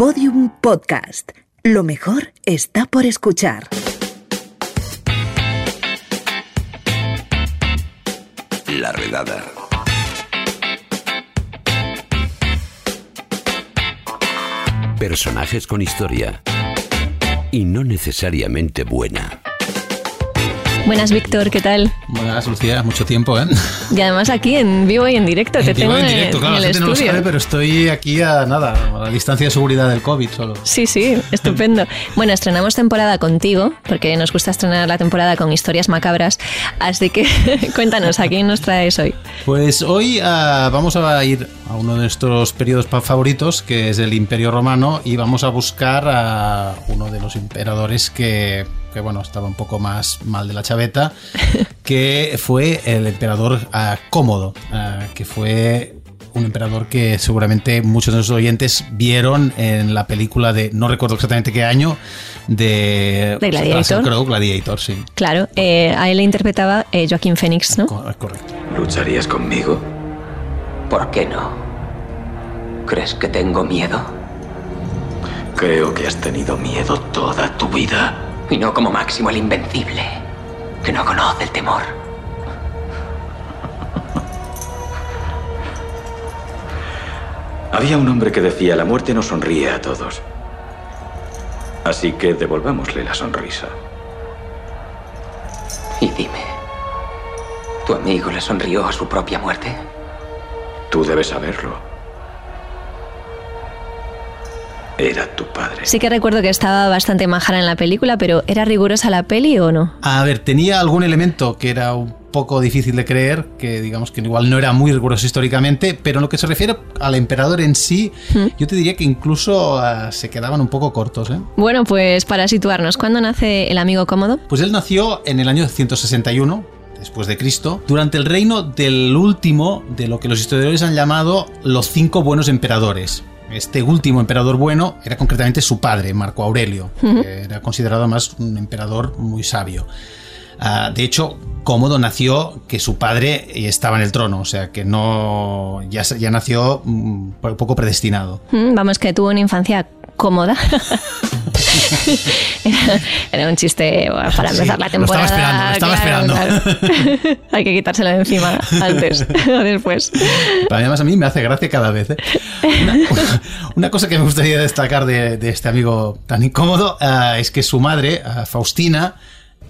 Podium Podcast. Lo mejor está por escuchar. La redada. Personajes con historia. Y no necesariamente buena. Buenas, Víctor, ¿qué tal? Buenas, Lucía, mucho tiempo, ¿eh? Y además aquí en vivo y en directo, te vivo tengo en en, directo, claro, en la el gente no lo estudio. sabe, pero estoy aquí a nada, a la distancia de seguridad del COVID solo. Sí, sí, estupendo. Bueno, estrenamos temporada contigo, porque nos gusta estrenar la temporada con historias macabras, así que cuéntanos, ¿a quién nos traes hoy? Pues hoy ah, vamos a ir a uno de nuestros periodos favoritos, que es el Imperio Romano, y vamos a buscar a uno de los emperadores que, que, bueno, estaba un poco más mal de la chaveta, que fue el emperador ah, Cómodo, ah, que fue un emperador que seguramente muchos de nuestros oyentes vieron en la película de, no recuerdo exactamente qué año, de, De Gladiator. Crowe, Gladiator, sí. Claro, eh, a él le interpretaba eh, Joaquín Phoenix, ¿no? Co- Correcto. ¿Lucharías conmigo? ¿Por qué no? ¿Crees que tengo miedo? Creo que has tenido miedo toda tu vida. Y no como Máximo el Invencible, que no conoce el temor. Había un hombre que decía, la muerte no sonríe a todos. Así que devolvámosle la sonrisa. Y dime, ¿tu amigo le sonrió a su propia muerte? Tú debes saberlo. Era tu padre. Sí que recuerdo que estaba bastante majara en la película, pero ¿era rigurosa la peli o no? A ver, tenía algún elemento que era un poco difícil de creer, que digamos que igual no era muy riguroso históricamente, pero en lo que se refiere al emperador en sí, yo te diría que incluso ah, se quedaban un poco cortos. ¿eh? Bueno, pues para situarnos, ¿cuándo nace el amigo cómodo? Pues él nació en el año 161 después de Cristo, durante el reino del último de lo que los historiadores han llamado los cinco buenos emperadores. Este último emperador bueno era concretamente su padre, Marco Aurelio, que era considerado además un emperador muy sabio. Ah, de hecho, Cómodo nació que su padre estaba en el trono, o sea que no ya, ya nació mm, un poco predestinado. Mm, Vamos, que tuvo una infancia cómoda. era, era un chiste bueno, para Sí, empezar la lo temporada. estaba esperando, lo estaba claro, claro. Hay que quitárselo de encima antes o después. Además a mí me hace gracia cada vez. ¿eh? Una, una cosa que me gustaría destacar de, de este amigo tan incómodo ah, es que su madre, ah, Faustina,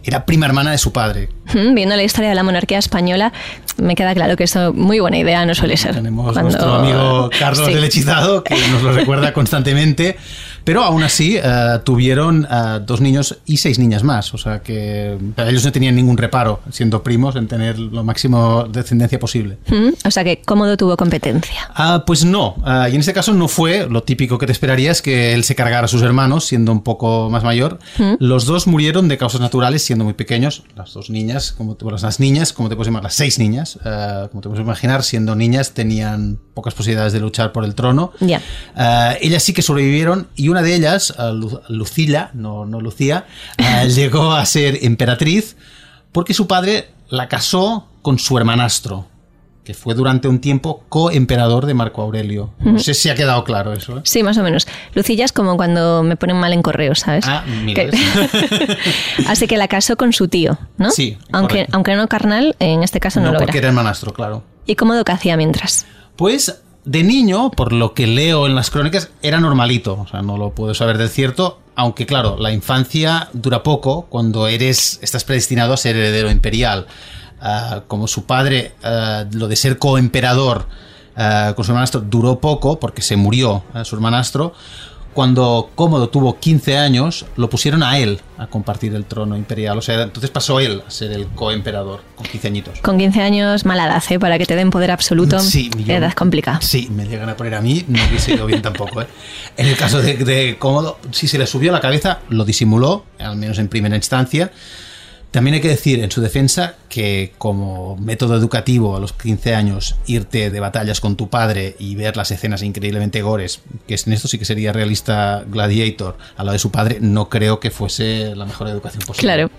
era prima hermana de su padre. Mm, Viendo la historia de la monarquía española, me queda claro que eso muy buena idea no suele ser. Tenemos Cuando- nuestro amigo Carlos Sí. del Hechizado, que nos lo recuerda constantemente. Pero aún así ah, tuvieron ah, dos niños y seis niñas más. O sea que para ellos no tenían ningún reparo, siendo primos, en tener lo máximo descendencia posible. Mm, O sea que cómodo tuvo competencia. Ah, pues no. Ah, y en este caso no fue lo típico que te esperarías que él se cargara a sus hermanos, siendo un poco más mayor. Los dos murieron de causas naturales, siendo muy pequeños. Las dos niñas, como te, bueno, las niñas, como te puedes imaginar, las seis niñas, ah, como te puedes imaginar, siendo niñas tenían pocas posibilidades de luchar por el trono. Ya. Ah, ellas sí que sobrevivieron y una de ellas, Lu- Lucila, no, no Lucía, ah, llegó a ser emperatriz porque su padre la casó con su hermanastro, que fue durante un tiempo coemperador de Marco Aurelio. No sé si ha quedado claro eso. ¿eh? Sí, más o menos. Lucilla es como cuando me ponen mal en correo, ¿sabes? Ah, mira, Que- Así que la casó con su tío, ¿no? Sí, Aunque, correcto. aunque no carnal, en este caso no, No, lo porque era. era hermanastro, claro. ¿Y cómodo que hacía mientras? Pues de niño, por lo que leo en las crónicas, era normalito. O sea, no lo puedo saber del cierto. Aunque, claro, la infancia dura poco cuando eres, estás predestinado a ser heredero imperial. Ah, como su padre, ah, lo de ser coemperador ah, con su hermanastro duró poco porque se murió su hermanastro. Cuando Cómodo tuvo 15 años, lo pusieron a él a compartir el trono imperial. O sea, entonces pasó él a ser el coemperador con 15 añitos. Con 15 años, mala edad, ¿eh? Para que te den poder absoluto. Sí, yo- edad complicada. Sí, me llegan a poner a mí, no hubiese ido bien tampoco. ¿eh? En el caso de, de Cómodo, si se le subió la cabeza, lo disimuló, al menos en primera instancia. También hay que decir en su defensa que como método educativo a los 15 años irte de batallas con tu padre y ver las escenas increíblemente gores, que en esto sí que sería realista Gladiator, a lo de su padre, no creo que fuese la mejor educación posible. Claro.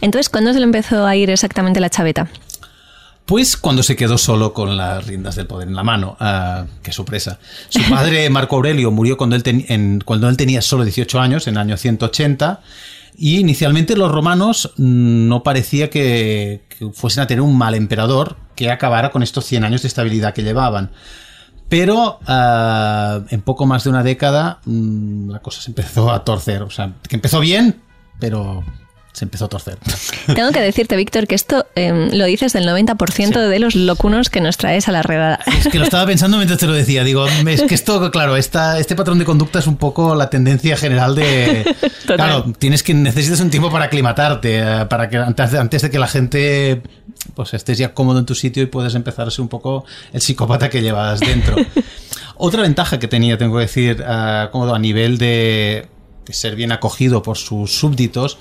Entonces, ¿cuándo se le empezó a ir exactamente la chaveta? Pues cuando se quedó solo con las riendas del poder en la mano, uh, qué sorpresa. Su padre, Marco Aurelio, murió cuando él, ten, en, cuando él tenía solo 18 años, en el año 180, y inicialmente los romanos no parecía que, fuesen a tener un mal emperador que acabara con estos 100 años de estabilidad que llevaban. Pero uh, en poco más de una década mmm, la cosa se empezó a torcer. O sea, que empezó bien, pero se empezó a torcer. Tengo que decirte, Víctor, que esto eh, lo dices del 90% sí. de los locunos que nos traes a la redada. Es que lo estaba pensando mientras te lo decía. Digo, es que esto, claro, esta, este patrón de conducta es un poco la tendencia general de... Total. Claro, tienes que necesitas un tiempo para aclimatarte, eh, para que antes de, antes de que la gente pues estés ya cómodo en tu sitio y puedes empezar a ser un poco el psicópata que llevas dentro. Otra ventaja que tenía, tengo que decir, uh, cómodo a nivel de, de ser bien acogido por sus súbditos,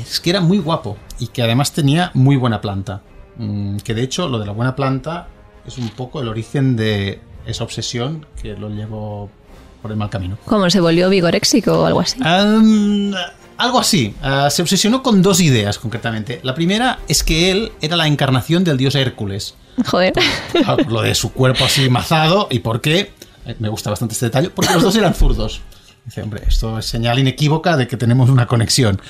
es que era muy guapo y que además tenía muy buena planta. Mm, que de hecho lo de la buena planta es un poco el origen de esa obsesión que lo llevó por el mal camino. ¿Cómo se volvió vigoréxico o algo así? Um, algo así. Uh, se obsesionó con dos ideas concretamente. La primera es que él era la encarnación del dios Hércules. Joder. Por, lo de su cuerpo así mazado y por qué. Eh, Me gusta bastante este detalle. Porque los dos eran zurdos. Dice, hombre, esto es señal inequívoca de que tenemos una conexión.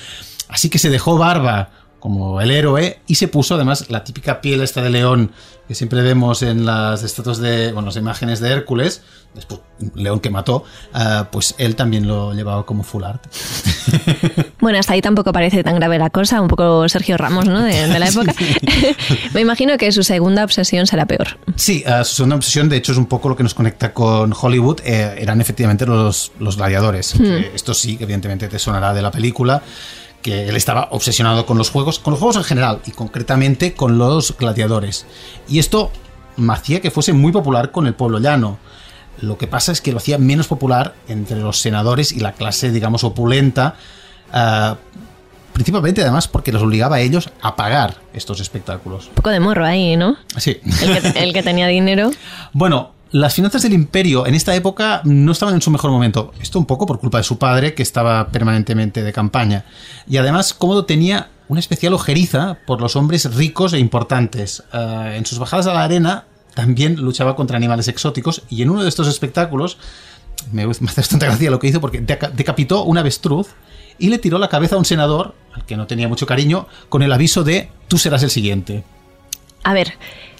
Así que se dejó barba como el héroe y se puso además la típica piel esta de león que siempre vemos en las estatuas de, bueno, las imágenes de Hércules, después león que mató, uh, pues él también lo llevaba como full art. Bueno, hasta ahí tampoco parece tan grave la cosa, un poco Sergio Ramos, ¿no? De, de la época. Sí. Me imagino que su segunda obsesión será peor. Sí, uh, su segunda obsesión, de hecho, es un poco lo que nos conecta con Hollywood, eh, eran efectivamente los, los gladiadores. Hmm. Esto sí, evidentemente te sonará de la película que él estaba obsesionado con los juegos, con los juegos en general y concretamente con los gladiadores. Y esto hacía que fuese muy popular con el pueblo llano. Lo que pasa es que lo hacía menos popular entre los senadores y la clase, digamos, opulenta, uh, principalmente además porque los obligaba a ellos a pagar estos espectáculos. Un poco de morro ahí, ¿no? Sí. El que, el que tenía dinero. Bueno, las finanzas del imperio en esta época no estaban en su mejor momento. Esto un poco por culpa de su padre, que estaba permanentemente de campaña. Y además, Cómodo tenía una especial ojeriza por los hombres ricos e importantes. Uh, en sus bajadas a la arena también luchaba contra animales exóticos y en uno de estos espectáculos, me, hace bastante gracia lo que hizo porque deca decapitó un avestruz y le tiró la cabeza a un senador, al que no tenía mucho cariño, con el aviso de tú serás el siguiente. A ver,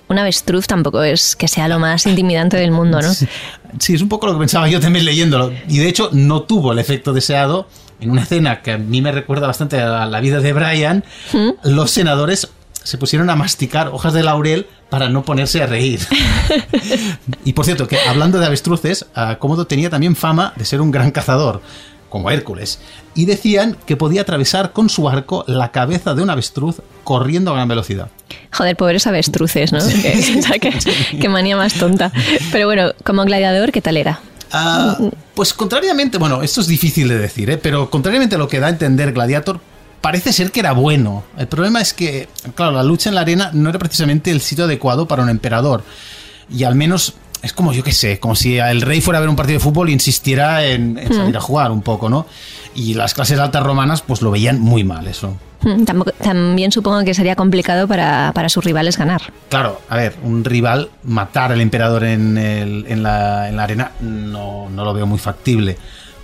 un avestruz tampoco es que sea lo más intimidante del mundo, ¿no? Sí, sí, es un poco lo que pensaba yo también leyéndolo. Y de hecho no tuvo el efecto deseado. En una escena que a mí me recuerda bastante a la vida de Brian, ¿Mm? los senadores se pusieron a masticar hojas de laurel para no ponerse a reír. y por cierto, que hablando de avestruces, uh, Cómodo tenía también fama de ser un gran cazador como Hércules, y decían que podía atravesar con su arco la cabeza de un avestruz corriendo a gran velocidad. Joder, pobres avestruces, ¿no? Sí. Que, manía más tonta. Pero bueno, como gladiador, ¿qué tal era? Uh, pues contrariamente, bueno, esto es difícil de decir, ¿eh? pero contrariamente a lo que da a entender Gladiator, parece ser que era bueno. El problema es que, claro, la lucha en la arena no era precisamente el sitio adecuado para un emperador. Y al menos es como, yo qué sé, como si el rey fuera a ver un partido de fútbol e insistiera en, en salir a jugar un poco, ¿no? Y las clases altas romanas pues lo veían muy mal eso. Tampoco, también supongo que sería complicado para, para, sus rivales ganar. Claro, a ver, un rival matar al emperador en, el, en, la, en la arena no, no lo veo muy factible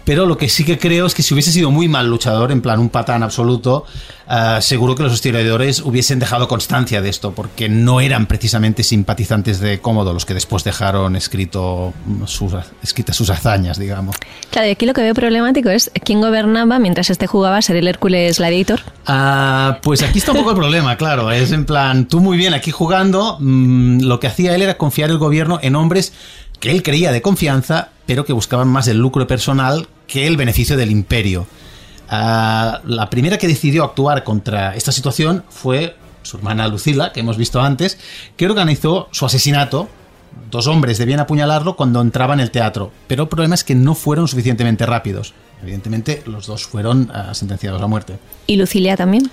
pero lo que sí que creo es que si hubiese sido muy mal luchador, en plan un patán absoluto, uh, seguro que los historiadores hubiesen dejado constancia de esto, porque no eran precisamente simpatizantes de Cómodo los que después dejaron escrito sus, escritas sus hazañas, digamos. Claro, y aquí lo que veo problemático es quién gobernaba mientras este jugaba a ser el Hércules Gladiator. Uh, pues aquí está un poco el problema, claro. Es en plan, tú muy bien aquí jugando, mmm, lo que hacía él era confiar el gobierno en hombres que él creía de confianza, pero que buscaban más el lucro personal que el beneficio del imperio. Uh, la primera que decidió actuar contra esta situación fue su hermana Lucila, que hemos visto antes, que organizó su asesinato. Dos hombres debían apuñalarlo cuando entraba en el teatro, pero el problema es que no fueron suficientemente rápidos. Evidentemente, los dos fueron uh, sentenciados a muerte. ¿Y Lucilia también?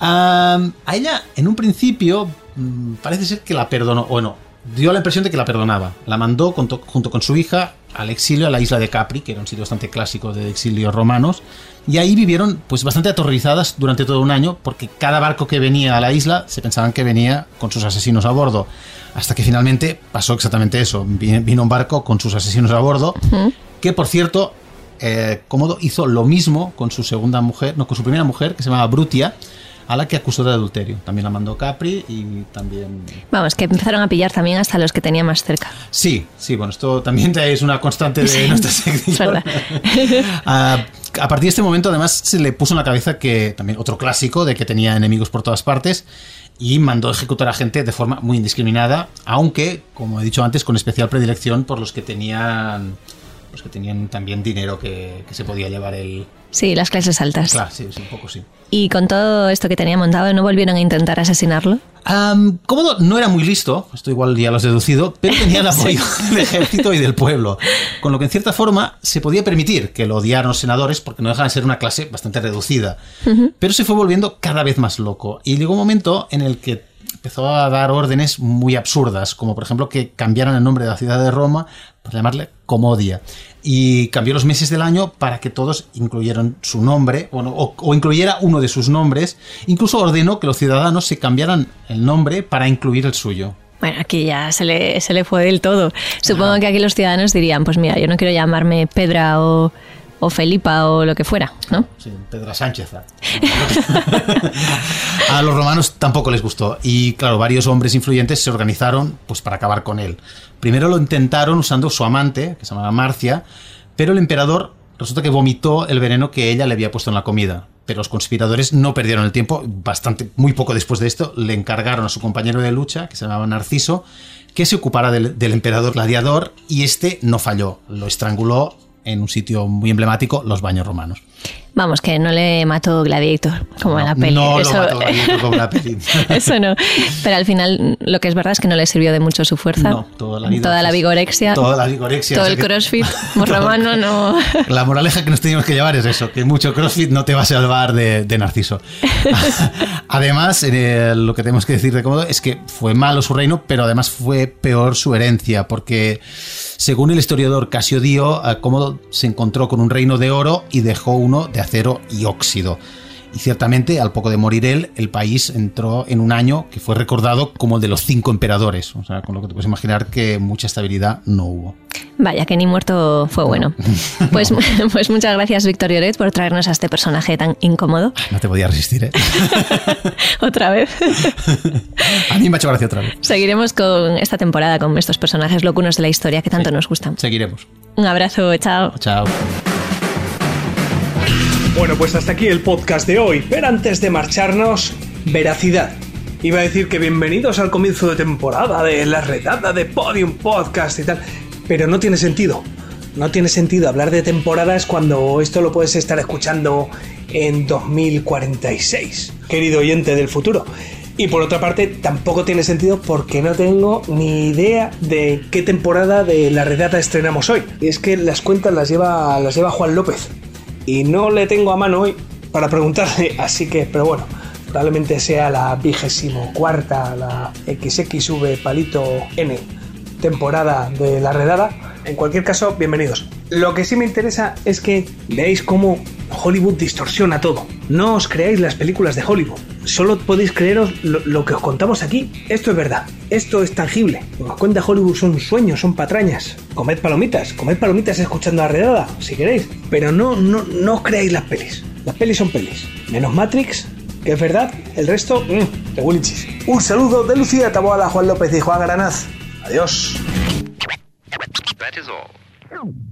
Uh, a ella, en un principio, mm, parece ser que la perdonó, o no, dio la impresión de que la perdonaba. La mandó junto, junto con su hija al exilio a la isla de Capri, que era un sitio bastante clásico de exilios romanos, y ahí vivieron pues bastante aterrorizadas durante todo un año, porque cada barco que venía a la isla se pensaban que venía con sus asesinos a bordo, hasta que finalmente pasó exactamente eso, vino un barco con sus asesinos a bordo, que por cierto, eh, Cómodo hizo lo mismo con su segunda mujer, no, con su primera mujer, que se llamaba Brutia, a la que acusó de adulterio. También la mandó Capri y también... Vamos, que empezaron a pillar también hasta los que tenía más cerca. Sí, sí, bueno, esto también es una constante de nuestra sección. a, a partir de este momento, además, se le puso en la cabeza que, también otro clásico, de que tenía enemigos por todas partes, y mandó ejecutar a gente de forma muy indiscriminada, aunque, como he dicho antes, con especial predilección por los que tenían los que tenían también dinero que, que se podía llevar el... Sí, las clases altas. Claro, sí, sí, un poco sí. ¿Y con todo esto que tenía montado, no volvieron a intentar asesinarlo? Um, Cómodo no era muy listo, esto igual ya lo has deducido, pero tenía el apoyo del ejército y del pueblo. Con lo que en cierta forma se podía permitir que lo odiaran los senadores porque no dejaban de ser una clase bastante reducida. Uh -huh. Pero se fue volviendo cada vez más loco. Y llegó un momento en el que empezó a dar órdenes muy absurdas, como por ejemplo que cambiaran el nombre de la ciudad de Roma para llamarle Comodia. Y cambió los meses del año para que todos incluyeran su nombre, o, o, incluyera uno de sus nombres. Incluso ordenó que los ciudadanos se cambiaran el nombre para incluir el suyo. Bueno, aquí ya se le, se le fue del todo. Supongo Ajá. que aquí los ciudadanos dirían, pues mira, yo no quiero llamarme Pedra o o Felipa o lo que fuera, ¿no? Sí, Pedra Sánchez. a los romanos tampoco les gustó y claro, varios hombres influyentes se organizaron pues para acabar con él. Primero lo intentaron usando su amante, que se llamaba Marcia, pero el emperador resulta que vomitó el veneno que ella le había puesto en la comida. Pero los conspiradores no perdieron el tiempo, bastante, muy poco después de esto, le encargaron a su compañero de lucha, que se llamaba Narciso, que se ocupara del, del emperador gladiador y este no falló, lo estranguló en un sitio muy emblemático, los baños romanos. Vamos, que no le mató Gladiator, como no, en la peli. No eso, lo mató Gladiator como la peli. eso no. Pero al final, lo que es verdad es que no le sirvió de mucho su fuerza. No, toda la, vida, toda la vigorexia. Toda la vigorexia. Todo el que... crossfit romano no... La moraleja que nos teníamos que llevar es eso, que mucho crossfit no te va a salvar de, de Narciso. además, eh, lo que tenemos que decir de Cómodo es que fue malo su reino, pero además fue peor su herencia, porque según el historiador Casio Dio, Cómodo se encontró con un reino de oro y dejó uno de acero y óxido. Y ciertamente, al poco de morir él, el país entró en un año que fue recordado como el de los cinco emperadores. O sea, con lo que te puedes imaginar que mucha estabilidad no hubo. Vaya, que ni muerto fue bueno. Pues, pues muchas gracias, Víctor Lloret, por traernos a este personaje tan incómodo. No te podía resistir, ¿eh? otra vez. a mí me ha hecho gracia otra vez. Seguiremos con esta temporada con estos personajes locunos de la historia que tanto sí, nos gustan. Seguiremos. Un abrazo, chao. Chao. Bueno, pues hasta aquí el podcast de hoy. Pero antes de marcharnos, veracidad. Iba a decir que bienvenidos al comienzo de temporada de la redada de Podium Podcast y tal, pero no tiene sentido. No tiene sentido hablar de temporadas cuando esto lo puedes estar escuchando en 2046, querido oyente del futuro. Y por otra parte, tampoco tiene sentido porque no tengo ni idea de qué temporada de la redata estrenamos hoy. Y es que las cuentas las lleva, las lleva Juan López. Y no le tengo a mano hoy para preguntarle, así que, pero bueno, probablemente sea la vigésimo cuarta, la XXV palito N temporada de la redada. En cualquier caso, bienvenidos. Lo que sí me interesa es que veáis cómo Hollywood distorsiona todo. No os creáis las películas de Hollywood. Solo podéis creeros lo, lo, que os contamos aquí. Esto es verdad. Esto es tangible. Lo que os cuenta Hollywood son sueños, son patrañas. Comed palomitas. Comed palomitas escuchando la redada, si queréis. Pero no, no, no os creáis las pelis. Las pelis son pelis. Menos Matrix, que es verdad. El resto, mmm, de Willichis. Un saludo de Lucía Taboada, Juan López y Juan Granaz. Adiós.